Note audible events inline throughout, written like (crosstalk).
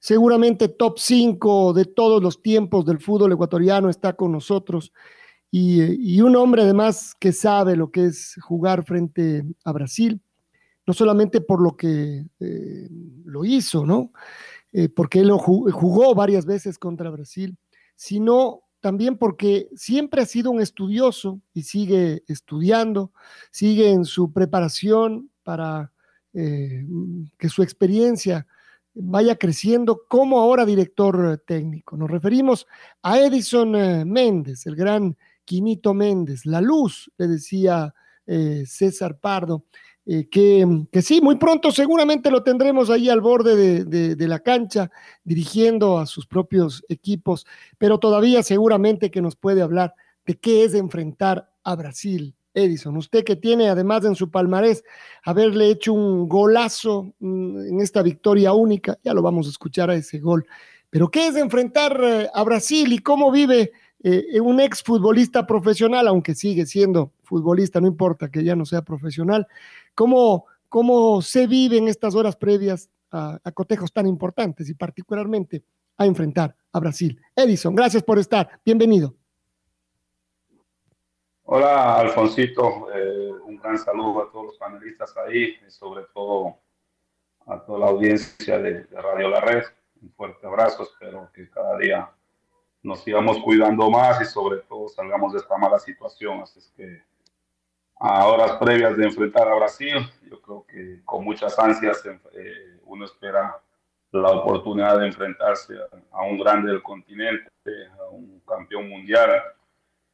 seguramente top 5 de todos los tiempos del fútbol ecuatoriano está con nosotros y, un hombre además que sabe lo que es jugar frente a Brasil, no solamente por lo que eh, lo hizo, ¿no? Eh, porque él jugó varias veces contra Brasil, sino también porque siempre ha sido un estudioso y sigue estudiando, sigue en su preparación para eh, que su experiencia vaya creciendo como ahora director técnico. Nos referimos a Edison eh, Méndez, el gran Quinito Méndez, la luz, le decía eh, César Pardo, eh, que, que, sí, muy pronto seguramente lo tendremos ahí al borde de, la cancha, dirigiendo a sus propios equipos, pero todavía seguramente que nos puede hablar de qué es enfrentar a Brasil Edison. Usted que tiene además en su palmarés haberle hecho un golazo mm, en esta victoria única, ya lo vamos a escuchar a ese gol. Pero ¿qué es enfrentar eh, a Brasil y cómo vive eh, un ex futbolista profesional, aunque sigue siendo futbolista, no importa que ya no sea profesional? ¿Cómo, cómo se vive en estas horas previas a, a cotejos tan importantes y particularmente a enfrentar a Brasil? Edison, gracias por estar. Bienvenido. Hola, Alfonsito. Eh, un gran saludo a todos los panelistas ahí y sobre todo a toda la audiencia de, Radio La Red. Un fuerte abrazo. Espero que cada día nos sigamos cuidando más y sobre todo salgamos de esta mala situación. Así es que a horas previas de enfrentar a Brasil, yo creo que con muchas ansias eh, uno espera la oportunidad de enfrentarse a un grande del continente, a un campeón mundial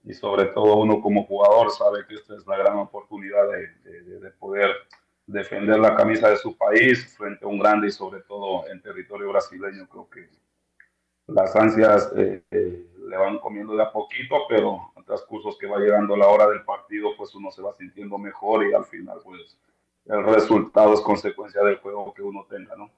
y sobre todo uno como jugador sabe que esta es la gran oportunidad de, de, poder defender la camisa de su país frente a un grande y sobre todo en territorio brasileño. Creo que las ansias eh, eh, le van comiendo de a poquito, pero en transcursos que va llegando la hora del partido, pues uno se va sintiendo mejor y al final pues el resultado es consecuencia del juego que uno tenga, ¿no?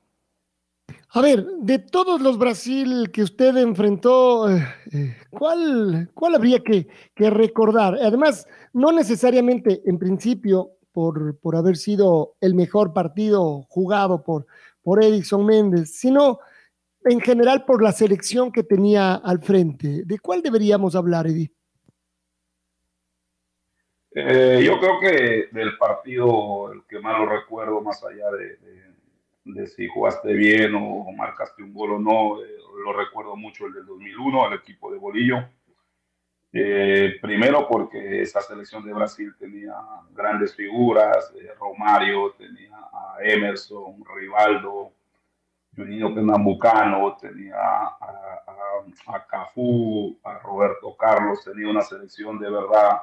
A ver, de todos los Brasil que usted enfrentó, eh, eh, ¿cuál, cuál habría que, recordar? Además, no necesariamente en principio por, por, haber sido el mejor partido jugado por, por Edison Méndez, sino en general por la selección que tenía al frente. ¿De cuál deberíamos hablar, Eddie? Eh, yo creo que del partido, el que más lo recuerdo, más allá de de si jugaste bien o, marcaste un gol o no. Eh, lo recuerdo mucho el del 2001, el equipo de Bolillo. Eh, primero porque esa selección de Brasil tenía grandes figuras, eh, Romario, tenía a Emerson, Rivaldo, Juninho Pernambucano, tenía a, a, a Cafú, a Roberto Carlos, tenía una selección de verdad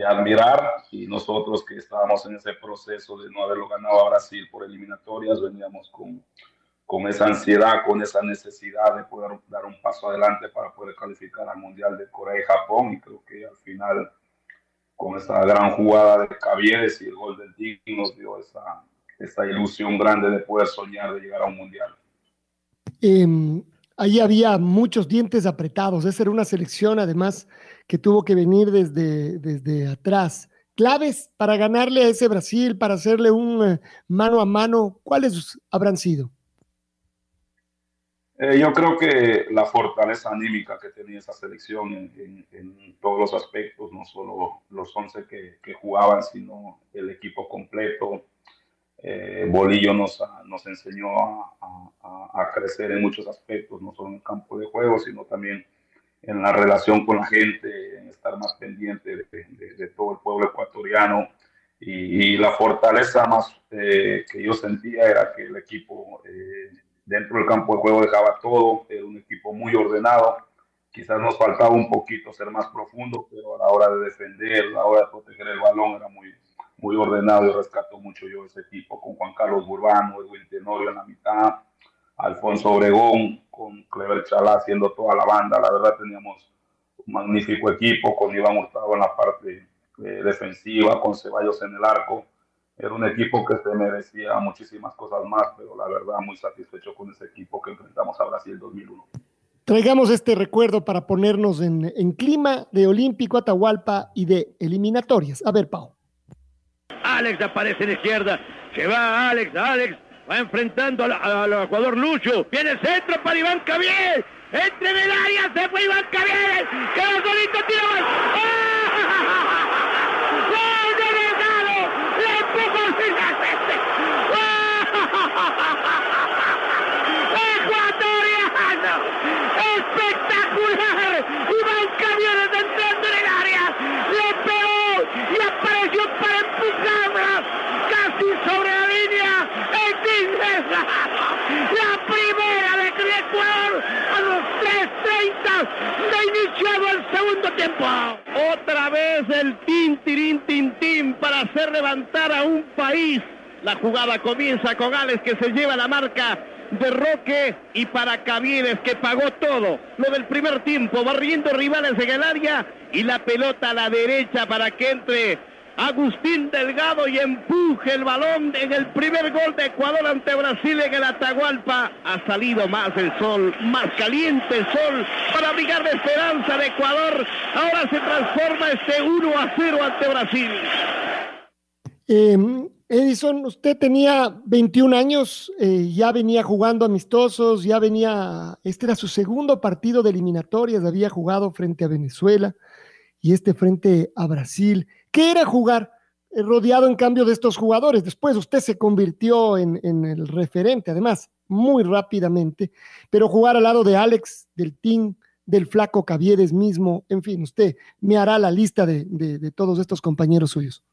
de admirar y nosotros que estábamos en ese proceso de no haberlo ganado a Brasil por eliminatorias, veníamos con, con esa ansiedad, con esa necesidad de poder dar un paso adelante para poder calificar al Mundial de Corea y Japón y creo que al final con esa gran jugada de Cavieres y el gol del Tig nos dio esa, esa ilusión grande de poder soñar de llegar a un Mundial. Eh, ahí había muchos dientes apretados, esa era una selección además que tuvo que venir desde, desde atrás. Claves para ganarle a ese Brasil, para hacerle un eh, mano a mano, ¿cuáles habrán sido? Eh, yo creo que la fortaleza anímica que tenía esa selección en, todos los aspectos, no solo los 11 que, que jugaban, sino el equipo completo. Eh, Bolillo nos, nos enseñó a, a, a, crecer en muchos aspectos, no solo en el campo de juego, sino también en la relación con la gente, en estar más pendiente de, todo el pueblo ecuatoriano, y, la fortaleza más eh, que yo sentía era que el equipo eh, dentro del campo de juego dejaba todo, era un equipo muy ordenado, quizás nos faltaba un poquito ser más profundo, pero a la hora de defender, a la hora de proteger el balón era muy, muy ordenado. Y rescató mucho yo ese equipo con Juan Carlos Burbano, Edwin Tenorio en la mitad, Alfonso Obregón, con Clever Chalá haciendo toda la banda, la verdad teníamos un magnífico equipo con Iván Hurtado en la parte eh, defensiva, con Ceballos en el arco. Era un equipo que se merecía muchísimas cosas más, pero la verdad muy satisfecho con ese equipo que enfrentamos a Brasil 2001. Traigamos este recuerdo para ponernos en, en clima de Olímpico Atahualpa y de eliminatorias. A ver, Pau. Alex aparece en la izquierda. Se va Alex, Alex va enfrentando al, Ecuador Lucho. Viene el centro para Iván Cavier. Entre en el área se fue Iván Cavier. Quedó solito, tira ¡Ah! ¡Ecuatoriano! ¡Espectacular! Iván Camiones entrando en el área. Le pegó y apareció para empujarla casi sobre la línea. ¡Es La primera de Ecuador a los 3.30 de iniciado el Otra vez el tin, tirín, tin, tin para hacer levantar a un país la jugada comienza con Alex que se lleva la marca de Roque y para Cavieres que pagó todo. Lo del primer tiempo, barriendo rivales en el área y la pelota a la derecha para que entre Agustín Delgado y empuje el balón en el primer gol de Ecuador ante Brasil en el Atahualpa. Ha salido más el sol, más caliente el sol para abrigar la esperanza de Ecuador. Ahora se transforma este 1 a 0 ante Brasil. Eh, Edison, usted tenía 21 años, eh, ya venía jugando amistosos, ya venía, este era su segundo partido de eliminatorias, había jugado frente a Venezuela y este frente a Brasil. ¿Qué era jugar eh, rodeado en cambio de estos jugadores? Después usted se convirtió en, el referente, además, muy rápidamente, pero jugar al lado de Alex, del Team, del flaco Caviedes mismo, en fin, usted me hará la lista de todos estos compañeros suyos.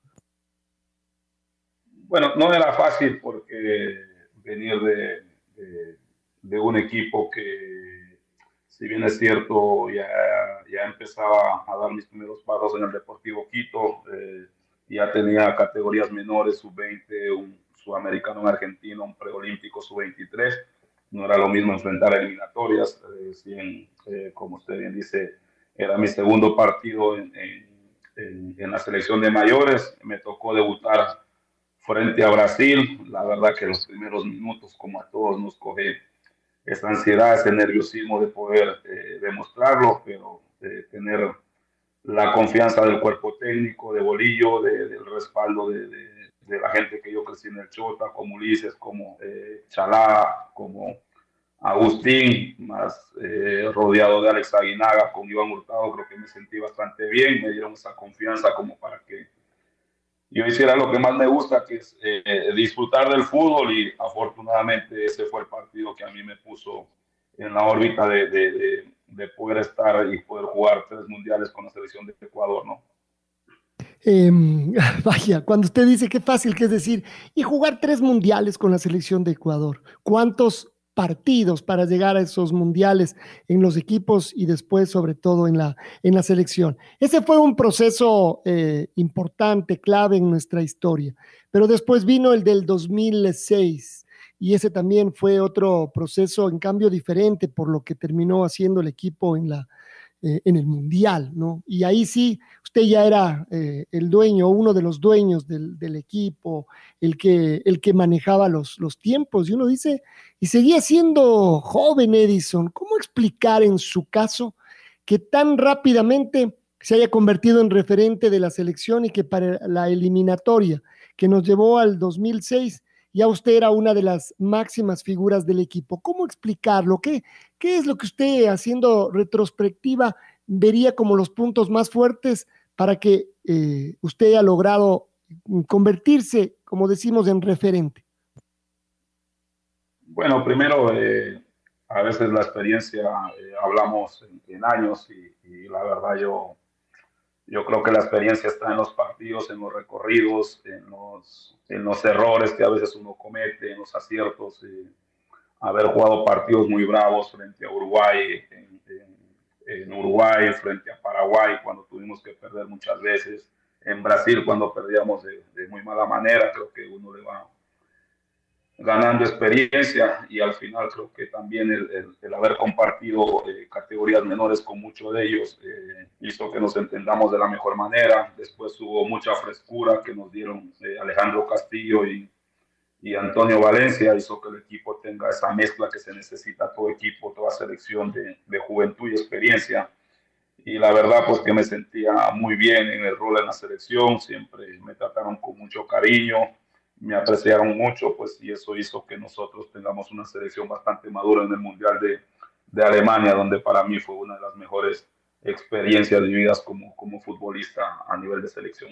Bueno, no era fácil porque venir de, de, un equipo que, si bien es cierto, ya, ya, empezaba a dar mis primeros pasos en el Deportivo Quito, eh, ya tenía categorías menores, sub-20, un sudamericano, un argentino, un preolímpico, sub-23. No era lo mismo enfrentar eliminatorias, eh, eh, como usted bien dice, era mi segundo partido en, en, en la selección de mayores. Me tocó debutar frente a Brasil. La verdad que los primeros minutos, como a todos, nos coge esa ansiedad, ese nerviosismo de poder eh, demostrarlo, pero de tener la confianza del cuerpo técnico, de Bolillo, del respaldo de, de, la gente que yo crecí en el Chota, como Ulises, como eh, Chalá, como Agustín, más eh, rodeado de Alex Aguinaga, con Iván Hurtado, creo que me sentí bastante bien, me dieron esa confianza como para que yo hiciera lo que más me gusta, que es eh, disfrutar del fútbol y afortunadamente ese fue el partido que a mí me puso en la órbita de, de, de poder estar y poder jugar tres mundiales con la selección de Ecuador, ¿no? Eh, (laughs) vaya, cuando usted dice qué fácil que es decir, y jugar tres mundiales con la selección de Ecuador, ¿cuántos partidos para llegar a esos mundiales en los equipos y después sobre todo en la, en la selección. Ese fue un proceso eh, importante, clave en nuestra historia, pero después vino el del 2006 y ese también fue otro proceso en cambio diferente por lo que terminó haciendo el equipo en la, eh, en el Mundial, ¿no? Y ahí sí, usted ya era eh, el dueño, uno de los dueños del, equipo, el que, el que manejaba los, los tiempos. Y uno dice, y seguía siendo joven Edison, ¿cómo explicar en su caso que tan rápidamente se haya convertido en referente de la selección y que para la eliminatoria que nos llevó al 2006 ya usted era una de las máximas figuras del equipo. ¿Cómo explicarlo? ¿Qué, qué es lo que usted, haciendo retrospectiva, vería como los puntos más fuertes para que eh, usted haya logrado convertirse, como decimos, en referente? Bueno, primero, eh, a veces la experiencia, eh, hablamos en, años y, y, la verdad yo yo creo que la experiencia está en los partidos, en los recorridos, en los, en los errores que a veces uno comete, en los aciertos. haber jugado partidos muy bravos frente a Uruguay, en, en, Uruguay, frente a Paraguay, cuando tuvimos que perder muchas veces, en Brasil, cuando perdíamos de, de muy mala manera, creo que uno le va ganando experiencia y al final creo que también el, el, haber compartido eh, categorías menores con muchos de ellos eh, hizo que nos entendamos de la mejor manera. Después hubo mucha frescura que nos dieron eh, Alejandro Castillo y, y, Antonio Valencia, hizo que el equipo tenga esa mezcla que se necesita todo equipo, toda selección de, de juventud y experiencia. Y la verdad pues que me sentía muy bien en el rol en la selección, siempre me trataron con mucho cariño me apreciaron mucho, pues, y eso hizo que nosotros tengamos una selección bastante madura en el Mundial de, de Alemania, donde para mí fue una de las mejores experiencias vividas como, como futbolista a nivel de selección.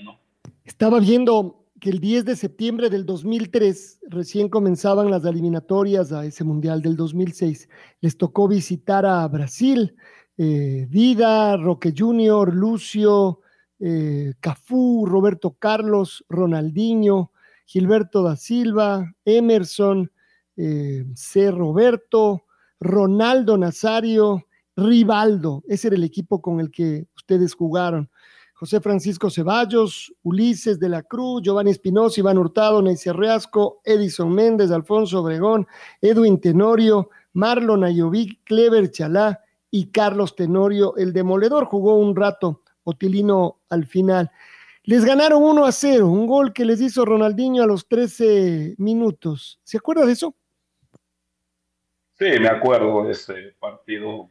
Estaba viendo que el 10 de septiembre del 2003 recién comenzaban las eliminatorias a ese Mundial del 2006. Les tocó visitar a Brasil, eh, Vida, Roque Junior, Lucio, eh, Cafú, Roberto Carlos, Ronaldinho, Gilberto da Silva, Emerson, eh, C. Roberto, Ronaldo Nazario, Rivaldo. Ese era el equipo con el que ustedes jugaron. José Francisco Ceballos, Ulises de la Cruz, Giovanni Espinosa, Iván Hurtado, Neisy Reasco, Edison Méndez, Alfonso Obregón, Edwin Tenorio, Marlon Ayovic, Clever Chalá y Carlos Tenorio. El demoledor jugó un rato, Otilino al final. Les ganaron 1 a 0, un gol que les hizo Ronaldinho a los 13 minutos. ¿Se acuerda de eso? Sí, me acuerdo de ese partido.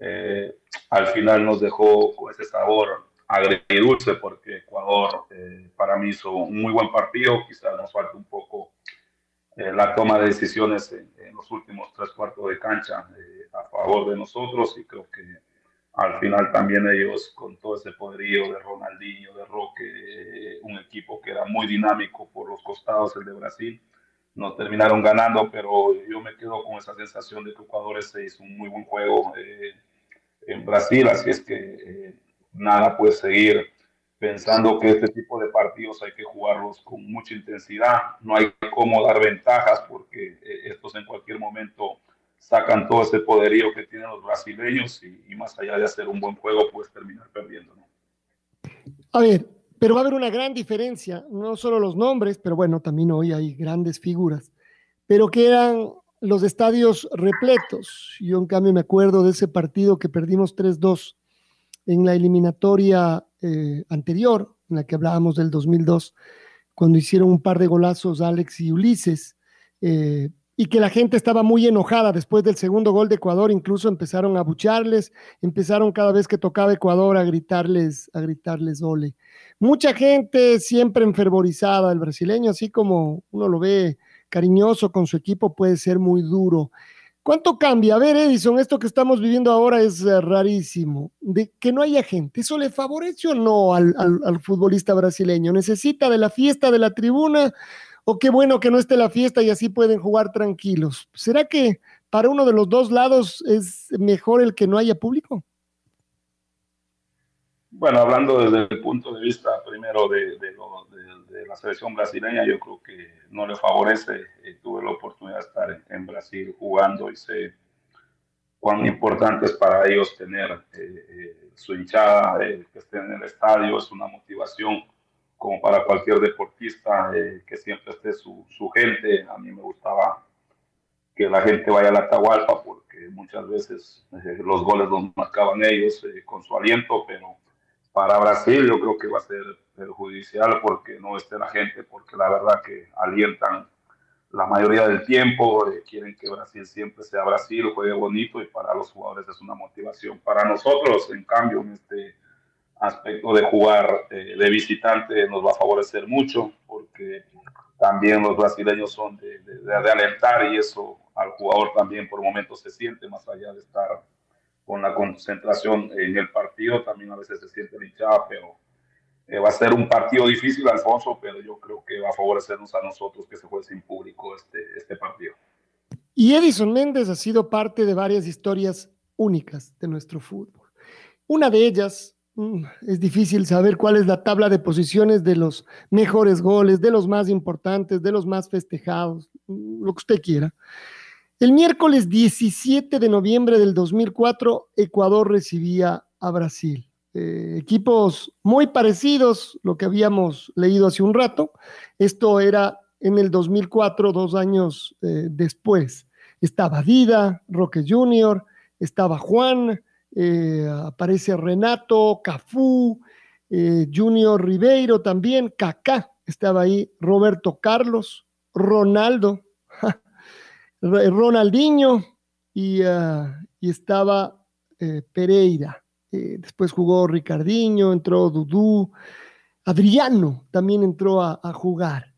Eh, al final nos dejó con ese sabor agridulce porque Ecuador eh, para mí hizo un muy buen partido. Quizás nos falta un poco eh, la toma de decisiones en, en, los últimos tres cuartos de cancha a favor de nosotros y creo que al final también ellos con todo ese poderío de Ronaldinho, de Roque, eh, un equipo que era muy dinámico por los costados, el de Brasil, nos terminaron ganando, pero yo me quedo con esa sensación de que Ecuador se hizo un muy buen juego eh, en Brasil, así es que eh, nada puede seguir pensando que este tipo de partidos hay que jugarlos con mucha intensidad, no hay cómo dar ventajas porque estos en cualquier momento sacan todo ese poderío que tienen los brasileños y, más allá de hacer un buen juego, puedes terminar perdiendo. A ver, pero va a haber una gran diferencia, no solo los nombres, pero bueno, también hoy hay grandes figuras, pero que eran los estadios repletos. Yo en cambio me acuerdo de ese partido que perdimos 3-2 en la eliminatoria eh, anterior, en la que hablábamos del 2002, cuando hicieron un par de golazos Alex y Ulises. Eh, y que la gente estaba muy enojada después del segundo gol de Ecuador, incluso empezaron a bucharles, empezaron cada vez que tocaba Ecuador a gritarles, a gritarles ole. Mucha gente siempre enfervorizada, el brasileño, así como uno lo ve cariñoso con su equipo, puede ser muy duro. ¿Cuánto cambia? A ver, Edison, esto que estamos viviendo ahora es eh, rarísimo. De que no haya gente, ¿eso le favorece o no al, al futbolista brasileño? ¿Necesita de la fiesta de la tribuna? O qué bueno que no esté la fiesta y así pueden jugar tranquilos. ¿Será que para uno de los dos lados es mejor el que no haya público? Bueno, hablando desde el punto de vista primero de, la selección brasileña, yo creo que no le favorece. Eh, tuve la oportunidad de estar en, Brasil jugando y sé cuán importante es para ellos tener eh, eh, su hinchada, que estén en el estadio, es una motivación como para cualquier deportista, eh, que siempre esté su, su, gente. A mí me gustaba que la gente vaya a la Atahualpa porque muchas veces eh, los goles los marcaban ellos eh, con su aliento, pero para Brasil yo creo que va a ser perjudicial porque no esté la gente, porque la verdad que alientan la mayoría del tiempo, quieren que Brasil siempre sea Brasil, juegue bonito y para los jugadores es una motivación. Para nosotros, en cambio, en este aspecto de jugar eh, de visitante nos va a favorecer mucho porque también los brasileños son de, de, alentar y eso al jugador también por momentos se siente más allá de estar con la concentración en el partido, también a veces se siente hinchada, pero eh, va a ser un partido difícil, Alfonso, pero yo creo que va a favorecernos a nosotros que se juegue sin público este, este partido. Y Edison Méndez ha sido parte de varias historias únicas de nuestro fútbol. Una de ellas es difícil saber cuál es la tabla de posiciones de los mejores goles, de los más importantes, de los más festejados, mm, lo que usted quiera. El miércoles 17 de noviembre del 2004, Ecuador recibía a Brasil. Eh, equipos muy parecidos, lo que habíamos leído hace un rato. Esto era en el 2004, dos años eh, después. Estaba Dida, Roque Jr., estaba Juan, eh, aparece Renato, Cafú, Junior Ribeiro también, Kaká, estaba ahí, Roberto Carlos, Ronaldo, (laughs) Ronaldinho y, ah, y estaba Pereira. Eh, después jugó Ricardiño, entró Dudú, Adriano también entró a, jugar.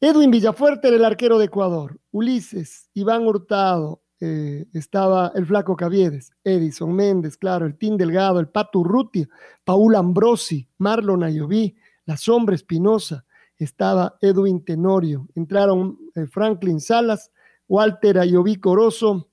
Edwin Villafuerte era el arquero de Ecuador, Ulises, Iván Hurtado, eh, estaba el Flaco Caviedes, Edison Méndez, claro, el Tim Delgado, el Pato Urrutia, Paul Ambrosi, Marlon Ayoví, La Sombra Espinosa, estaba Edwin Tenorio, entraron eh, Franklin Salas, Walter Ayoví Corozo,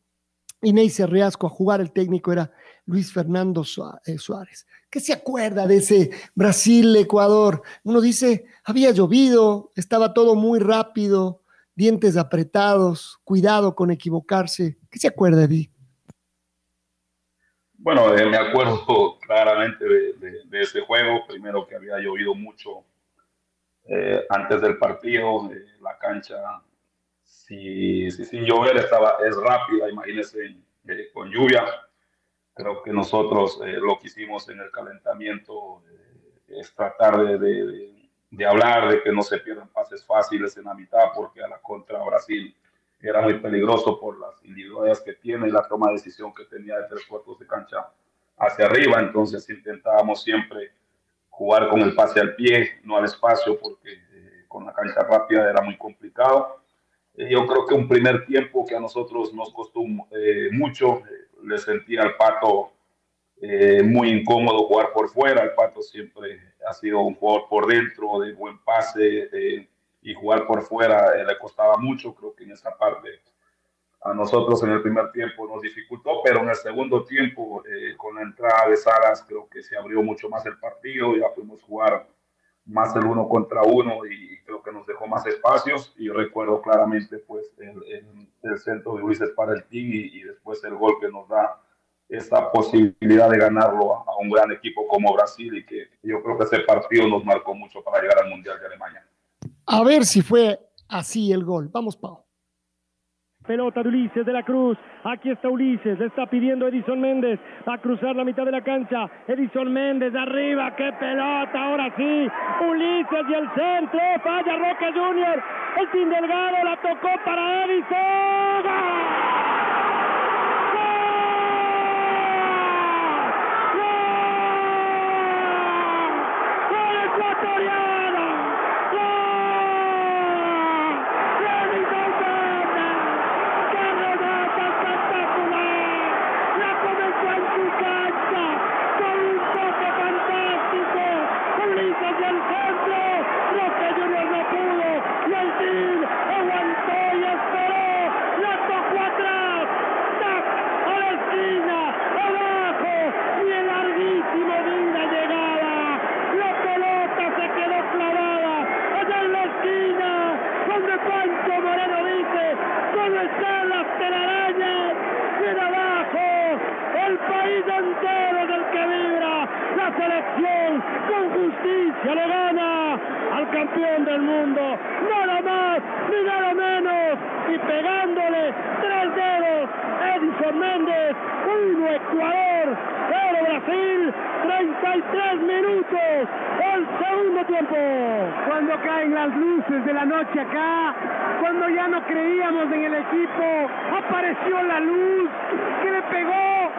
Inés Reasco a jugar, el técnico era Luis Fernando eh, Suárez. ¿Qué se acuerda de ese Brasil-Ecuador? Uno dice, había llovido, estaba todo muy rápido, dientes apretados, cuidado con equivocarse. ¿Qué se acuerda, Eddie? Bueno, eh, me acuerdo (laughs) claramente de, ese juego. Primero que había llovido mucho eh, antes del partido. la cancha, si, sin llover, estaba, es rápida, imagínense, con lluvia Creo que nosotros eh, lo que hicimos en el calentamiento eh, es tratar de, de, hablar de que no se pierdan pases fáciles en la mitad, porque a la contra Brasil era muy peligroso por las individualidades que tiene y la toma de decisión que tenía de tres cuartos de cancha hacia arriba. Entonces intentábamos siempre jugar con el pase al pie, no al espacio, porque eh, con la cancha rápida era muy complicado. yo creo que un primer tiempo que a nosotros nos costó mucho, le sentía al Pato eh, muy incómodo jugar por fuera. El Pato siempre ha sido un jugador por dentro, de buen pase, eh, y jugar por fuera eh, le costaba mucho. Creo que en esa parte a nosotros en el primer tiempo nos dificultó, pero en el segundo tiempo, con la entrada de Salas, creo que se abrió mucho más el partido, ya pudimos jugar más el uno contra uno y, creo que nos dejó más espacios y recuerdo claramente pues el, el, centro de Luis para el team y, después el gol que nos da esta posibilidad de ganarlo a, un gran equipo como Brasil y que yo creo que ese partido nos marcó mucho para llegar al Mundial de Alemania. A ver si fue así el gol. Vamos, Pau. Pelota de Ulises de la Cruz. Aquí está Ulises. Le está pidiendo Edison Méndez a cruzar la mitad de la cancha. Edison Méndez arriba. ¡Qué pelota! Ahora sí. Ulises y el centro. Falla Roque Junior. El Sin Delgado la tocó para Edison. que le gana al campeón del mundo, nada más ni nada menos, y pegándole tres dedos Edison Méndez, uno, Ecuador, 0 Brasil, 33 minutos, el segundo tiempo. Cuando caen las luces de la noche acá, cuando ya no creíamos en el equipo, apareció la luz que le pegó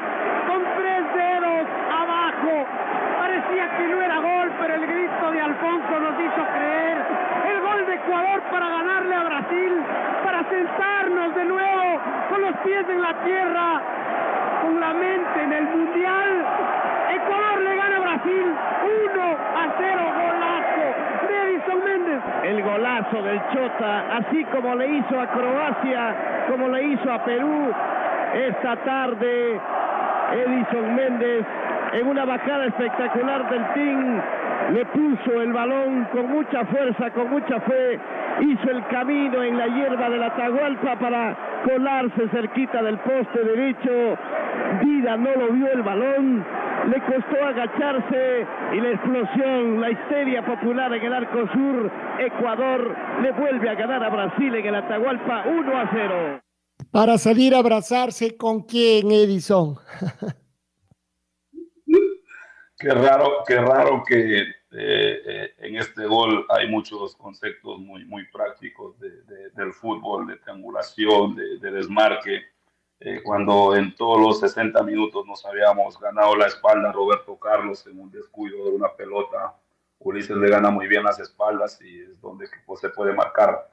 con tres dedos abajo parecía que no era gol, pero el grito de Alfonso nos hizo creer. El gol de Ecuador para ganarle a Brasil, para sentarnos de nuevo con los pies en la tierra, con la mente en el Mundial. Ecuador le gana a Brasil 1 a 0 golazo de Edison Méndez. El golazo del Chota, así como le hizo a Croacia, como le hizo a Perú esta tarde. Edison Méndez en una bajada espectacular del team, le puso el balón con mucha fuerza, con mucha fe, hizo el camino en la hierba de la Tahualpa para colarse cerquita del poste derecho. Vida no lo vio el balón, le costó agacharse y la explosión, la histeria popular en el arco sur, Ecuador le vuelve a ganar a Brasil en el Atahualpa 1 a 0. Para salir a abrazarse con quién, Edison. (laughs) qué raro, qué raro que eh, eh, en este gol hay muchos conceptos muy, muy prácticos de, de, del fútbol, de triangulación, de, de desmarque eh, cuando en todos los 60 minutos nos habíamos ganado la espalda Roberto Carlos en un descuido de una pelota. Ulises le gana muy bien las espaldas y es donde pues, se puede marcar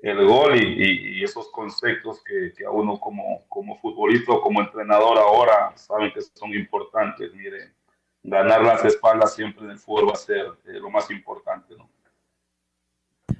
el gol y, y, esos conceptos que, que, a uno como, como futbolista o como entrenador ahora saben que son importantes. Mire, ganar las espaldas siempre en el fútbol va a ser eh, lo más importante, ¿no?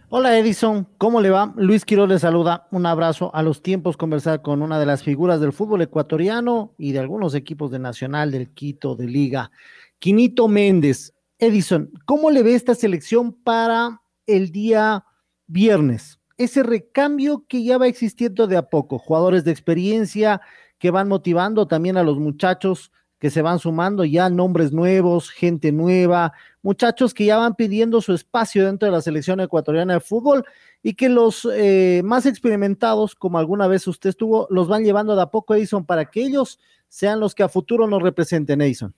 Hola Edison, ¿cómo le va? Luis Quiroz le saluda, un abrazo. A los tiempos conversar con una de las figuras del fútbol ecuatoriano y de algunos equipos de Nacional, del Quito, de Liga. Quinito Méndez. Edison, ¿cómo le ve esta selección para el día viernes? Ese recambio que ya va existiendo de a poco, jugadores de experiencia que van motivando también a los muchachos que se van sumando ya nombres nuevos, gente nueva, muchachos que ya van pidiendo su espacio dentro de la selección ecuatoriana de fútbol y que los eh, más experimentados, como alguna vez usted estuvo, los van llevando de a poco, Edison, para que ellos sean los que a futuro nos representen, Edison.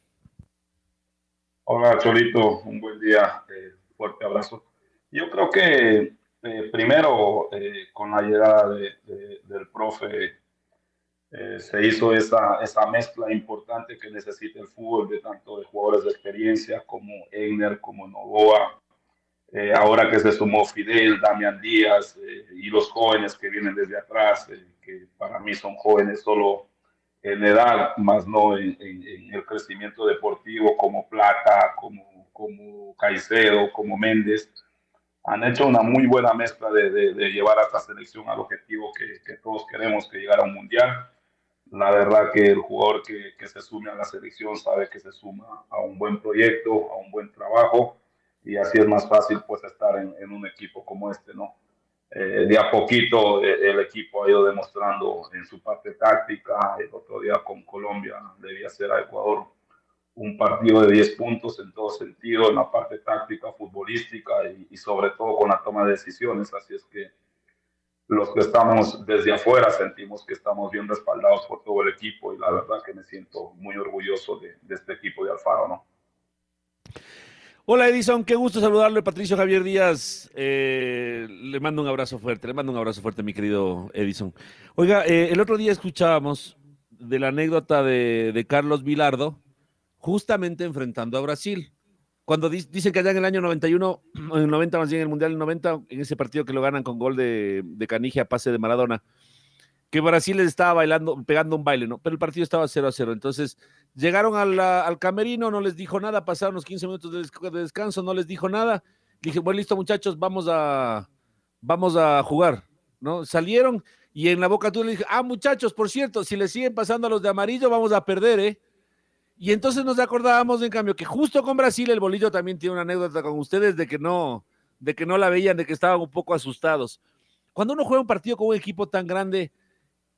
Hola, Cholito, un buen día, eh, fuerte abrazo. Yo creo que eh, primero, eh, con la llegada de, de, del profe eh, se hizo esa, esa mezcla importante que necesita el fútbol de tanto de jugadores de experiencia como Egner, como Novoa, eh, ahora que se sumó Fidel, Damián Díaz eh, y los jóvenes que vienen desde atrás, eh, que para mí son jóvenes solo en edad, más no en, en, en, el crecimiento deportivo como Plata, como, como Caicedo, como Méndez, han hecho una muy buena mezcla de, de, de llevar a esta selección al objetivo que, que todos queremos, que llegar a un mundial la verdad que el jugador que, que, se sume a la selección sabe que se suma a un buen proyecto, a un buen trabajo y así es más fácil pues estar en, en un equipo como este, ¿no? Eh, de a poquito eh, el equipo ha ido demostrando en su parte táctica, el otro día con Colombia debía ser a Ecuador un partido de 10 puntos en todo sentido, en la parte táctica, futbolística y, y sobre todo con la toma de decisiones, así es que los que estamos desde afuera sentimos que estamos bien respaldados por todo el equipo y la verdad que me siento muy orgulloso de, este equipo de Alfaro, ¿no? Hola Edison, qué gusto saludarle, Patricio Javier Díaz. Eh, le mando un abrazo fuerte, le mando un abrazo fuerte, mi querido Edison. Oiga, eh, el otro día escuchábamos de la anécdota de, de Carlos Vilardo, justamente enfrentando a Brasil cuando dicen que allá en el año 91, (clears throat) en el 90 más bien en el Mundial del 90, en ese partido que lo ganan con gol de, de Canigia, pase de Maradona, que Brasil les estaba bailando, pegando un baile, ¿no? Pero el partido estaba 0 a 0. Entonces, llegaron al, camerino, no les dijo nada, pasaron los 15 minutos de, descanso, no les dijo nada. Dije, bueno, listo, muchachos, vamos a, vamos a jugar, ¿no? Salieron y en la boca tú le dije, ah, muchachos, por cierto, si le siguen pasando a los de amarillo, vamos a perder, ¿eh? Y entonces nos acordábamos, en cambio, que justo con Brasil el bolillo también tiene una anécdota con ustedes de que no, de que no la veían, de que estaban un poco asustados. Cuando uno juega un partido con un equipo tan grande,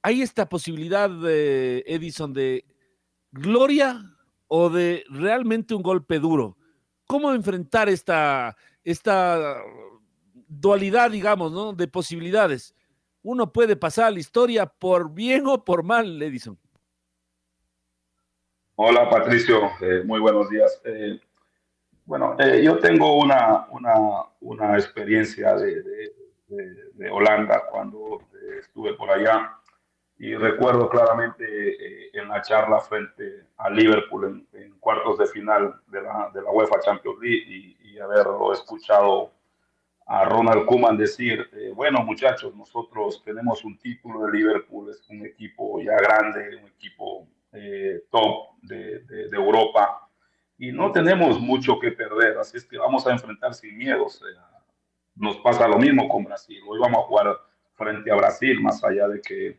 hay esta posibilidad de Edison de gloria o de realmente un golpe duro. ¿Cómo enfrentar esta, esta dualidad, digamos, ¿no? de posibilidades? Uno puede pasar a la historia por bien o por mal, Edison. Hola Patricio, eh, muy buenos días. Eh, bueno, eh, yo tengo una, una, una experiencia de, de, de, de, Holanda cuando estuve por allá y recuerdo claramente en la charla frente a Liverpool en, en cuartos de final de la, la, UEFA Champions League y, y haberlo escuchado a Ronald Koeman decir, bueno muchachos, nosotros tenemos un título de Liverpool, es un equipo ya grande, un equipo eh, top de, Europa y no tenemos mucho que perder, así es que vamos a enfrentar sin miedo. O sea, nos pasa lo mismo con Brasil. Hoy vamos a jugar frente a Brasil, más allá de que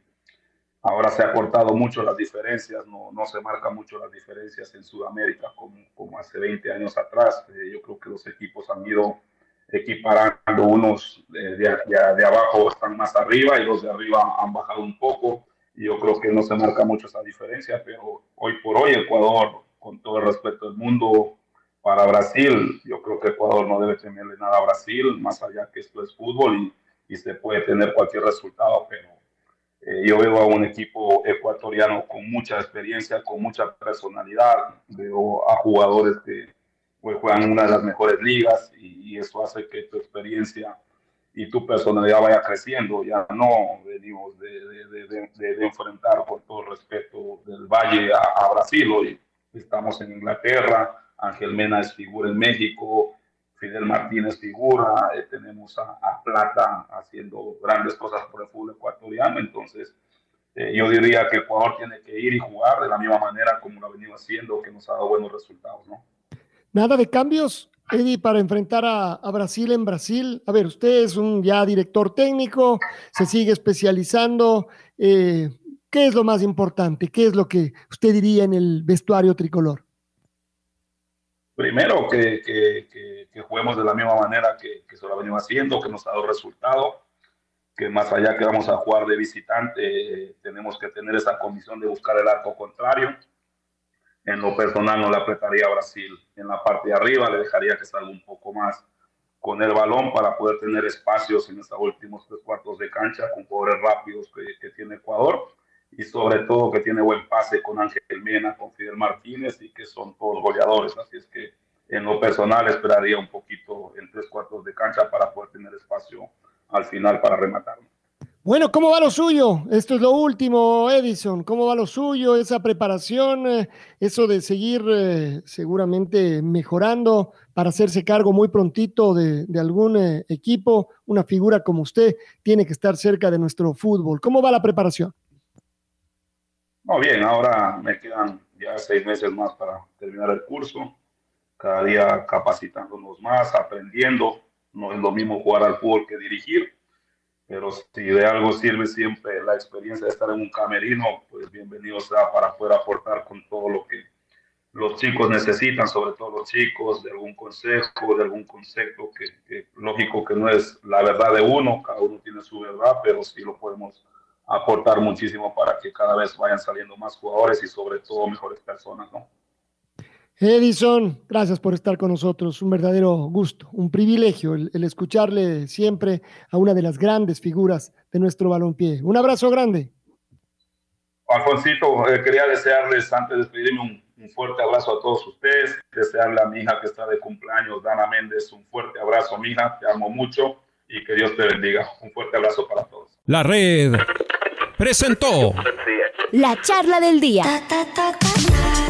Ahora se ha cortado mucho las diferencias, no, no se marcan mucho las diferencias en Sudamérica como, como hace 20 años atrás. Eh, yo creo que los equipos han ido equiparando, unos de, de, de, abajo están más arriba y los de arriba han bajado un poco. Yo creo que no se marca mucho esa diferencia, pero hoy por hoy Ecuador, con todo el respeto del mundo para Brasil, yo creo que Ecuador no debe temerle nada a Brasil, más allá que esto es fútbol y, y se puede tener cualquier resultado, pero eh, yo veo a un equipo ecuatoriano con mucha experiencia, con mucha personalidad, veo a jugadores que pues, juegan en una de las mejores ligas y, y, eso hace que tu experiencia y tu personalidad vaya creciendo. Ya no venimos de, de, de, de enfrentar, con todo respeto, del Valle a, a, Brasil. Hoy estamos en Inglaterra, Ángel Mena es figura en México, Fidel Martínez figura, eh, tenemos a, a, Plata haciendo grandes cosas por el fútbol ecuatoriano, entonces eh, yo diría que Ecuador tiene que ir y jugar de la misma manera como lo ha venido haciendo, que nos ha dado buenos resultados, ¿no? Nada de cambios, Eddie, para enfrentar a, a, Brasil en Brasil. A ver, usted es un ya director técnico, se sigue especializando. Eh, ¿Qué es lo más importante? ¿Qué es lo que usted diría en el vestuario tricolor? Primero, que, que, que, que juguemos de la misma manera que, se lo ha venido haciendo, que nos ha dado resultado, que más allá que vamos a jugar de visitante, eh, tenemos que tener esa comisión de buscar el arco contrario en lo personal no le apretaría a Brasil en la parte de arriba, le dejaría que salga un poco más con el balón para poder tener espacios en estos últimos tres cuartos de cancha con jugadores rápidos que, tiene Ecuador y sobre todo que tiene buen pase con Ángel Mena, con Fidel Martínez y que son todos goleadores. Así es que en lo personal esperaría un poquito en tres cuartos de cancha para poder tener espacio al final para rematarlo. Bueno, ¿cómo va lo suyo? Esto es lo último, Edison. ¿Cómo va lo suyo? Esa preparación, eh, eso de seguir eh, seguramente mejorando para hacerse cargo muy prontito de, de algún eh, equipo. Una figura como usted tiene que estar cerca de nuestro fútbol. ¿Cómo va la preparación? No, bien, ahora me quedan ya seis meses más para terminar el curso. Cada día capacitándonos más, aprendiendo. No es lo mismo jugar al fútbol que dirigir pero si de algo sirve siempre la experiencia de estar en un camerino, pues bienvenido sea para poder aportar con todo lo que los chicos necesitan, sobre todo los chicos, de algún consejo, de algún concepto que, que lógico que no es la verdad de uno, cada uno tiene su verdad, pero sí lo podemos aportar muchísimo para que cada vez vayan saliendo más jugadores y sobre todo mejores personas, ¿no? Edison, gracias por estar con nosotros. Un verdadero gusto, un privilegio el, el, escucharle siempre a una de las grandes figuras de nuestro balompié. Un abrazo grande. Alfonsito, eh, quería desearles, antes de despedirme, un, un, fuerte abrazo a todos ustedes. Desearle a mi hija que está de cumpleaños, Dana Méndez, un fuerte abrazo, mi hija. Te amo mucho y que Dios te bendiga. Un fuerte abrazo para todos. La red presentó la charla del día.